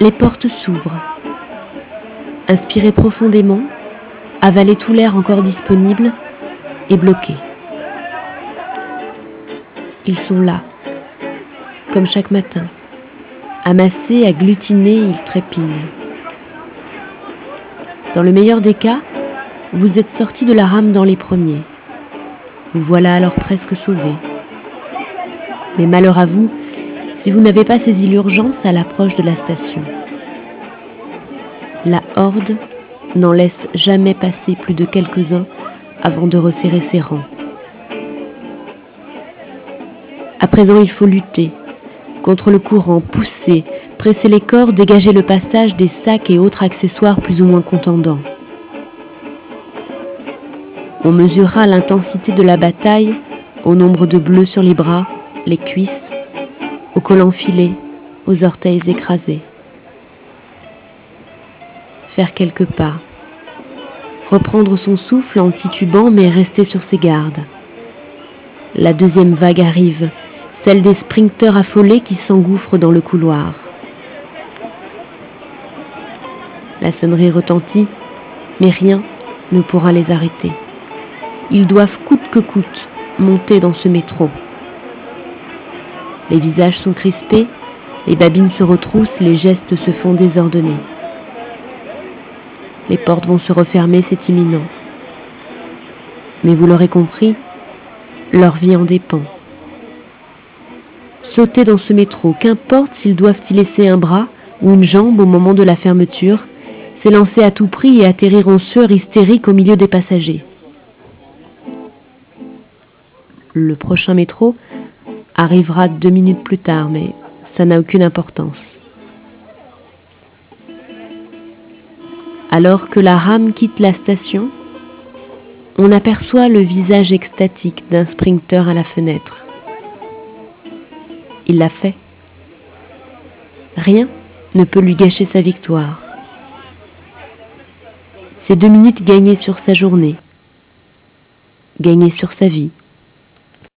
Les portes s'ouvrent. Inspirez profondément, avalez tout l'air encore disponible et bloquez. Ils sont là, comme chaque matin. Amassés, agglutinés, ils trépignent. Dans le meilleur des cas, vous êtes sorti de la rame dans les premiers. Vous voilà alors presque sauvé. Mais malheur à vous si vous n'avez pas saisi l'urgence à l'approche de la station. La horde n'en laisse jamais passer plus de quelques-uns avant de resserrer ses rangs. À présent, il faut lutter contre le courant, pousser, presser les corps, dégager le passage des sacs et autres accessoires plus ou moins contendants. On mesurera l'intensité de la bataille au nombre de bleus sur les bras, les cuisses, au col enfilé, aux orteils écrasés. Faire quelques pas. Reprendre son souffle en titubant mais rester sur ses gardes. La deuxième vague arrive, celle des sprinteurs affolés qui s'engouffrent dans le couloir. La sonnerie retentit, mais rien ne pourra les arrêter. Ils doivent coûte que coûte monter dans ce métro. Les visages sont crispés, les babines se retroussent, les gestes se font désordonnés. Les portes vont se refermer, c'est imminent. Mais vous l'aurez compris, leur vie en dépend. Sauter dans ce métro, qu'importe s'ils doivent y laisser un bras ou une jambe au moment de la fermeture, s'élancer à tout prix et atterrir en sueur hystérique au milieu des passagers. Le prochain métro arrivera deux minutes plus tard, mais ça n'a aucune importance. Alors que la rame quitte la station, on aperçoit le visage extatique d'un sprinter à la fenêtre. Il l'a fait. Rien ne peut lui gâcher sa victoire. C'est deux minutes gagnées sur sa journée, gagnées sur sa vie.